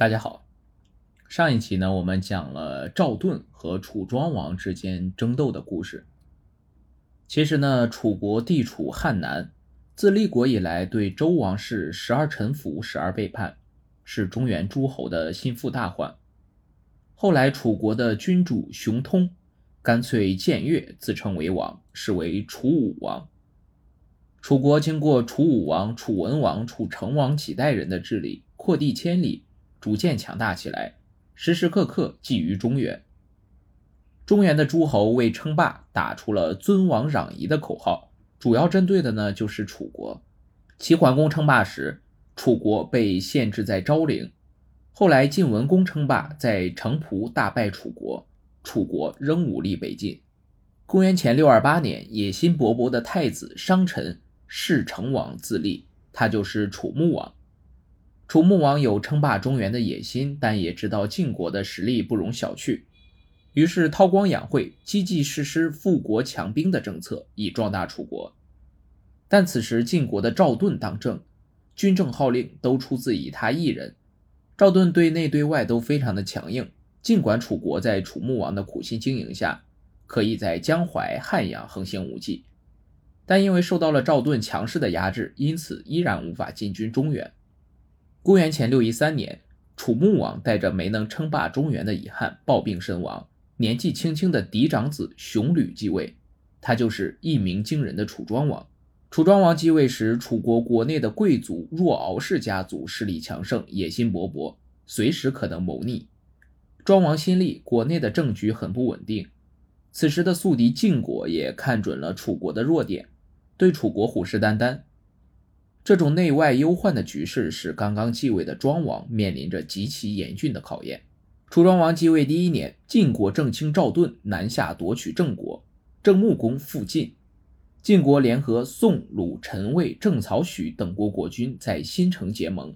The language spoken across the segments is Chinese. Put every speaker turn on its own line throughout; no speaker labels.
大家好，上一期呢，我们讲了赵盾和楚庄王之间争斗的故事。其实呢，楚国地处汉南，自立国以来对周王室时而臣服，时而背叛，是中原诸侯的心腹大患。后来，楚国的君主熊通干脆僭越，自称为王，是为楚武王。楚国经过楚武王、楚文王、楚成王几代人的治理，扩地千里。逐渐强大起来，时时刻刻觊觎中原。中原的诸侯为称霸打出了“尊王攘夷”的口号，主要针对的呢就是楚国。齐桓公称霸时，楚国被限制在昭陵；后来晋文公称霸，在城濮大败楚国，楚国仍无力北进。公元前六二八年，野心勃勃的太子商臣弑成王自立，他就是楚穆王。楚穆王有称霸中原的野心，但也知道晋国的实力不容小觑，于是韬光养晦，积极实施富国强兵的政策，以壮大楚国。但此时晋国的赵盾当政，军政号令都出自以他一人。赵盾对内对外都非常的强硬，尽管楚国在楚穆王的苦心经营下，可以在江淮、汉阳横行无忌，但因为受到了赵盾强势的压制，因此依然无法进军中原。公元前六一三年，楚穆王带着没能称霸中原的遗憾，暴病身亡。年纪轻轻的嫡长子熊吕继位，他就是一鸣惊人的楚庄王。楚庄王继位时，楚国国内的贵族若敖氏家族势力强盛，野心勃勃，随时可能谋逆。庄王新立，国内的政局很不稳定。此时的宿敌晋国也看准了楚国的弱点，对楚国虎视眈眈。这种内外忧患的局势，使刚刚继位的庄王面临着极其严峻的考验。楚庄王继位第一年，晋国正卿赵盾南下夺取郑国，郑穆公复晋，晋国联合宋、鲁、陈、魏、郑、曹、许等国国君在新城结盟。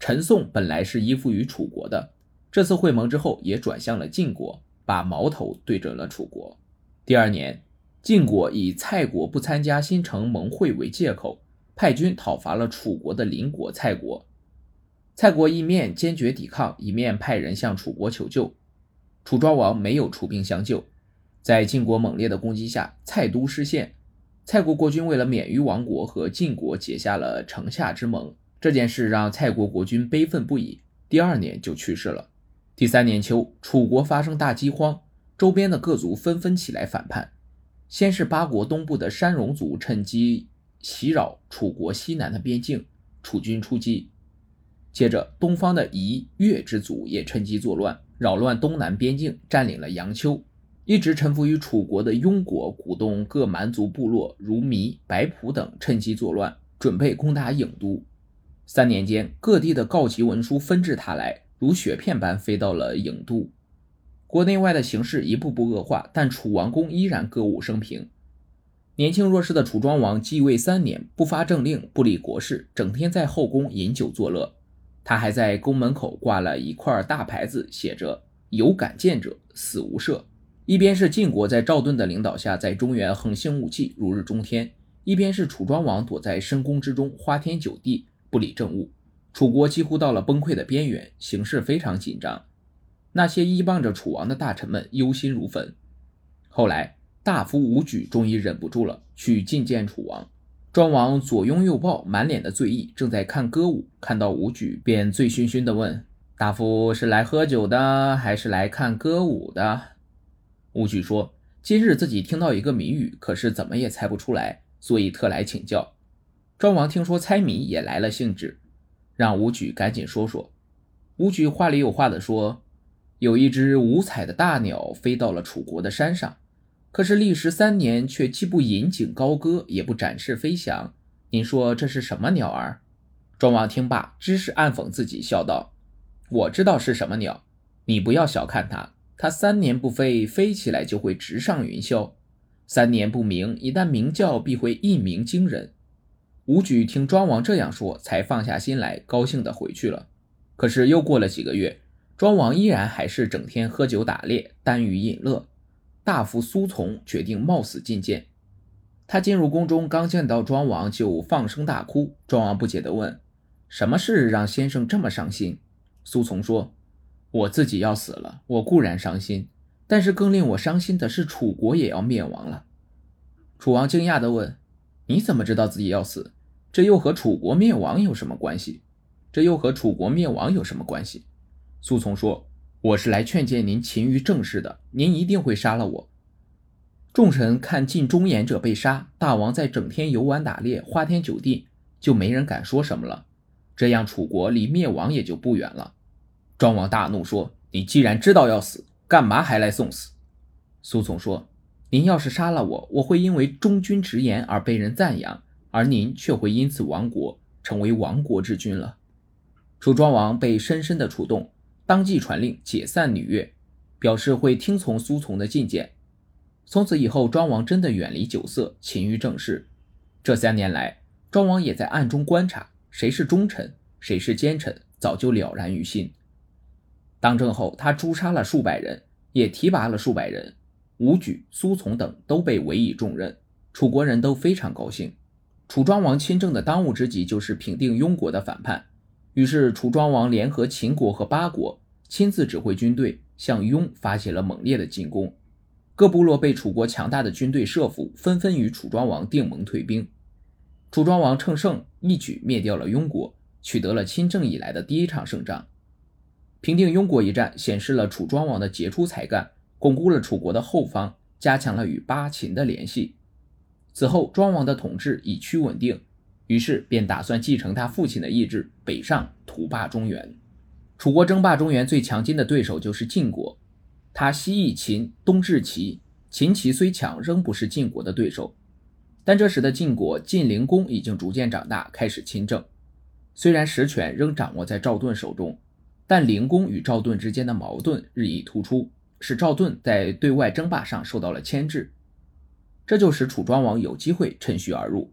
陈、宋本来是依附于楚国的，这次会盟之后，也转向了晋国，把矛头对准了楚国。第二年，晋国以蔡国不参加新城盟会为借口。派军讨伐了楚国的邻国蔡国，蔡国一面坚决抵抗，一面派人向楚国求救。楚庄王没有出兵相救，在晋国猛烈的攻击下，蔡都失陷。蔡国国君为了免于亡国，和晋国结下了城下之盟。这件事让蔡国国君悲愤不已，第二年就去世了。第三年秋，楚国发生大饥荒，周边的各族纷纷起来反叛。先是八国东部的山戎族趁机。袭扰楚国西南的边境，楚军出击。接着，东方的夷、越之族也趁机作乱，扰乱东南边境，占领了阳丘。一直臣服于楚国的雍国鼓动各蛮族部落，如糜、白朴等，趁机作乱，准备攻打郢都。三年间，各地的告急文书纷至沓来，如雪片般飞到了郢都。国内外的形势一步步恶化，但楚王宫依然歌舞升平。年轻弱势的楚庄王继位三年，不发政令，不理国事，整天在后宫饮酒作乐。他还在宫门口挂了一块大牌子，写着“有敢谏者，死无赦”。一边是晋国在赵盾的领导下在中原横行无忌，如日中天；一边是楚庄王躲在深宫之中，花天酒地，不理政务。楚国几乎到了崩溃的边缘，形势非常紧张。那些依傍着楚王的大臣们忧心如焚。后来。大夫武举终于忍不住了，去觐见楚王。庄王左拥右抱，满脸的醉意，正在看歌舞，看到武举，便醉醺醺地问：“大夫是来喝酒的，还是来看歌舞的？”武举说：“今日自己听到一个谜语，可是怎么也猜不出来，所以特来请教。”庄王听说猜谜，也来了兴致，让武举赶紧说说。武举话里有话的说：“有一只五彩的大鸟飞到了楚国的山上。”可是历时三年，却既不引颈高歌，也不展翅飞翔。您说这是什么鸟儿？庄王听罢，知是暗讽自己，笑道：“我知道是什么鸟，你不要小看它。它三年不飞，飞起来就会直上云霄；三年不鸣，一旦鸣叫，必会一鸣惊人。”武举听庄王这样说，才放下心来，高兴地回去了。可是又过了几个月，庄王依然还是整天喝酒打猎，耽于饮乐。大夫苏从决定冒死觐见。他进入宫中，刚见到庄王就放声大哭。庄王不解地问：“什么事让先生这么伤心？”苏从说：“我自己要死了，我固然伤心，但是更令我伤心的是楚国也要灭亡了。”楚王惊讶地问：“你怎么知道自己要死？这又和楚国灭亡有什么关系？这又和楚国灭亡有什么关系？”苏从说：“我是来劝诫您勤于政事的，您一定会杀了我。”众臣看尽忠言者被杀，大王在整天游玩打猎，花天酒地，就没人敢说什么了。这样楚国离灭亡也就不远了。庄王大怒说：“你既然知道要死，干嘛还来送死？”苏从说。您要是杀了我，我会因为忠君直言而被人赞扬，而您却会因此亡国，成为亡国之君了。楚庄王被深深的触动，当即传令解散女乐，表示会听从苏从的进谏。从此以后，庄王真的远离酒色，勤于政事。这三年来，庄王也在暗中观察，谁是忠臣，谁是奸臣，早就了然于心。当政后，他诛杀了数百人，也提拔了数百人。武举、苏从等都被委以重任，楚国人都非常高兴。楚庄王亲政的当务之急就是平定庸国的反叛，于是楚庄王联合秦国和八国，亲自指挥军队向庸发起了猛烈的进攻。各部落被楚国强大的军队慑服，纷纷与楚庄王订盟退兵。楚庄王乘胜一举灭掉了庸国，取得了亲政以来的第一场胜仗。平定庸国一战显示了楚庄王的杰出才干。巩固了楚国的后方，加强了与巴秦的联系。此后，庄王的统治已趋稳定，于是便打算继承他父亲的意志，北上图霸中原。楚国争霸中原最强劲的对手就是晋国，他西役秦，东至齐。秦齐虽强，仍不是晋国的对手。但这时的晋国晋灵公已经逐渐长大，开始亲政。虽然实权仍掌握在赵盾手中，但灵公与赵盾之间的矛盾日益突出。使赵盾在对外争霸上受到了牵制，这就使楚庄王有机会趁虚而入。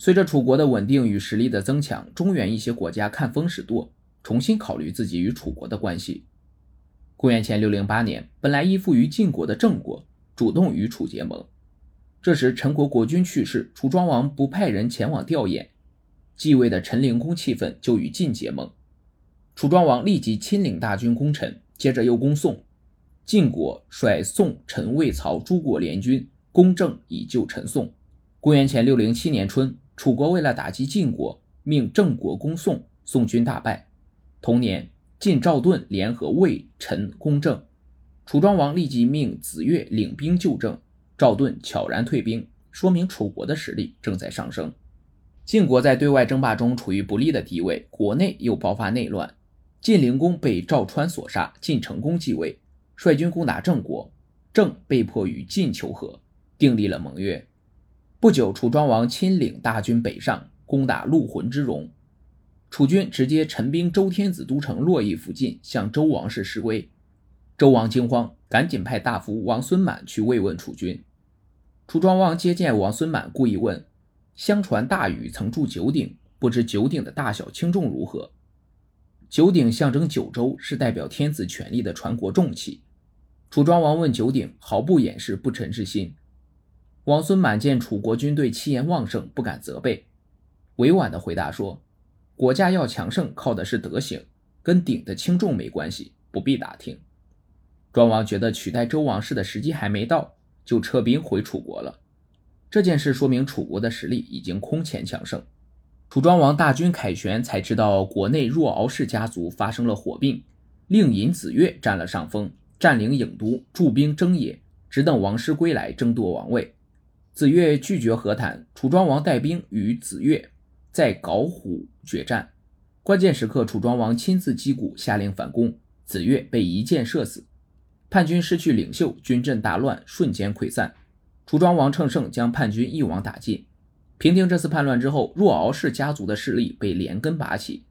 随着楚国的稳定与实力的增强，中原一些国家看风使舵，重新考虑自己与楚国的关系。公元前六零八年，本来依附于晋国的郑国主动与楚结盟。这时陈国国君去世，楚庄王不派人前往吊唁，继位的陈灵公气愤，就与晋结盟。楚庄王立即亲领大军攻陈，接着又攻宋。晋国率宋、陈、魏、曹诸国联军攻郑，以救陈宋。公元前六零七年春，楚国为了打击晋国，命郑国攻宋，宋军大败。同年，晋赵盾联合魏、陈攻郑，楚庄王立即命子越领兵救郑，赵盾悄然退兵，说明楚国的实力正在上升。晋国在对外争霸中处于不利的地位，国内又爆发内乱，晋灵公被赵川所杀，晋成公继位。率军攻打郑国，郑被迫与晋求和，订立了盟约。不久，楚庄王亲领大军北上，攻打陆浑之戎。楚军直接陈兵周天子都城洛邑附近，向周王室示威。周王惊慌，赶紧派大夫王孙满去慰问楚军。楚庄王接见王孙满，故意问：“相传大禹曾铸九鼎，不知九鼎的大小轻重如何？”九鼎象征九州，是代表天子权力的传国重器。楚庄王问九鼎，毫不掩饰不臣之心。王孙满见楚国军队气焰旺盛，不敢责备，委婉地回答说：“国家要强盛，靠的是德行，跟鼎的轻重没关系，不必打听。”庄王觉得取代周王室的时机还没到，就撤兵回楚国了。这件事说明楚国的实力已经空前强盛。楚庄王大军凯旋，才知道国内若敖氏家族发生了火并，令尹子越占了上风。占领郢都，驻兵征野，只等王师归来争夺王位。子越拒绝和谈，楚庄王带兵与子越在皋虎决战。关键时刻，楚庄王亲自击鼓，下令反攻，子越被一箭射死。叛军失去领袖，军阵大乱，瞬间溃散。楚庄王乘胜将叛军一网打尽。平定这次叛乱之后，若敖氏家族的势力被连根拔起。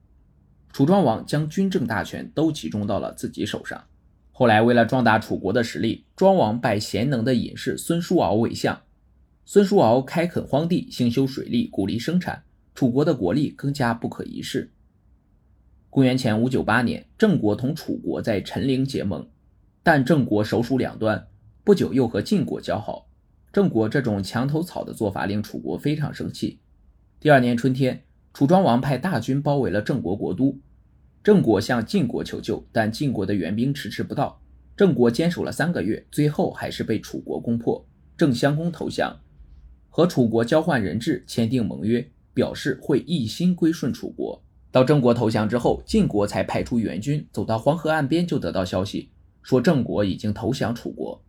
楚庄王将军政大权都集中到了自己手上。后来，为了壮大楚国的实力，庄王拜贤能的隐士孙叔敖为相。孙叔敖开垦荒地，兴修水利，鼓励生产，楚国的国力更加不可一世。公元前五九八年，郑国同楚国在陈陵结盟，但郑国首鼠两端，不久又和晋国交好。郑国这种墙头草的做法令楚国非常生气。第二年春天，楚庄王派大军包围了郑国国都。郑国向晋国求救，但晋国的援兵迟迟不到。郑国坚守了三个月，最后还是被楚国攻破。郑襄公投降，和楚国交换人质，签订盟约，表示会一心归顺楚国。到郑国投降之后，晋国才派出援军，走到黄河岸边就得到消息，说郑国已经投降楚国。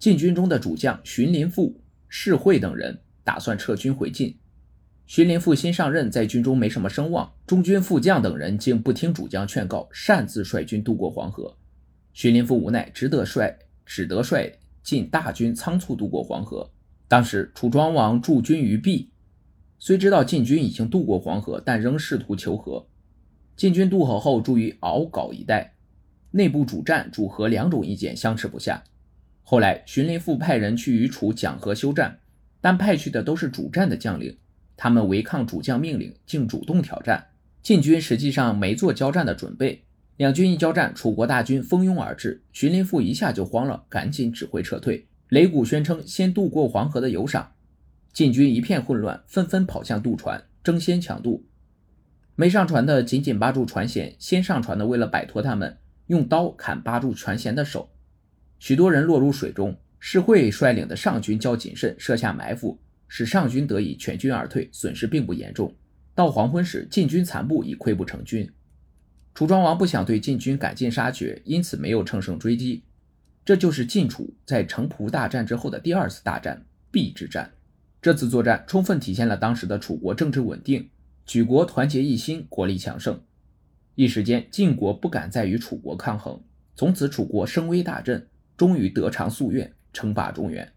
晋军中的主将荀林父、士会等人打算撤军回晋。荀林父新上任，在军中没什么声望，中军副将等人竟不听主将劝告，擅自率军渡过黄河。荀林父无奈，只得率只得率晋大军仓促渡过黄河。当时楚庄王驻军于毕。虽知道晋军已经渡过黄河，但仍试图求和。晋军渡河后，驻于敖皋一带，内部主战、主和两种意见相持不下。后来，荀林父派人去与楚讲和休战，但派去的都是主战的将领，他们违抗主将命令，竟主动挑战。晋军实际上没做交战的准备，两军一交战，楚国大军蜂拥而至，荀林父一下就慌了，赶紧指挥撤退，擂鼓宣称先渡过黄河的有赏。晋军一片混乱，纷纷跑向渡船，争先抢渡。没上船的紧紧扒住船舷，先上船的为了摆脱他们，用刀砍扒住船舷的手。许多人落入水中。士会率领的上军较谨慎，设下埋伏，使上军得以全军而退，损失并不严重。到黄昏时，晋军残部已溃不成军。楚庄王不想对晋军赶尽杀绝，因此没有乘胜追击。这就是晋楚在城濮大战之后的第二次大战——邲之战。这次作战充分体现了当时的楚国政治稳定，举国团结一心，国力强盛。一时间，晋国不敢再与楚国抗衡，从此楚国声威大振，终于得偿夙愿，称霸中原。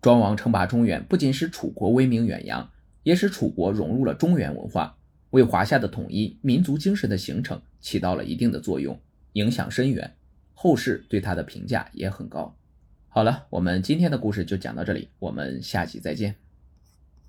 庄王称霸中原，不仅使楚国威名远扬，也使楚国融入了中原文化，为华夏的统一、民族精神的形成起到了一定的作用，影响深远。后世对他的评价也很高。好了，我们今天的故事就讲到这里，我们下期再见。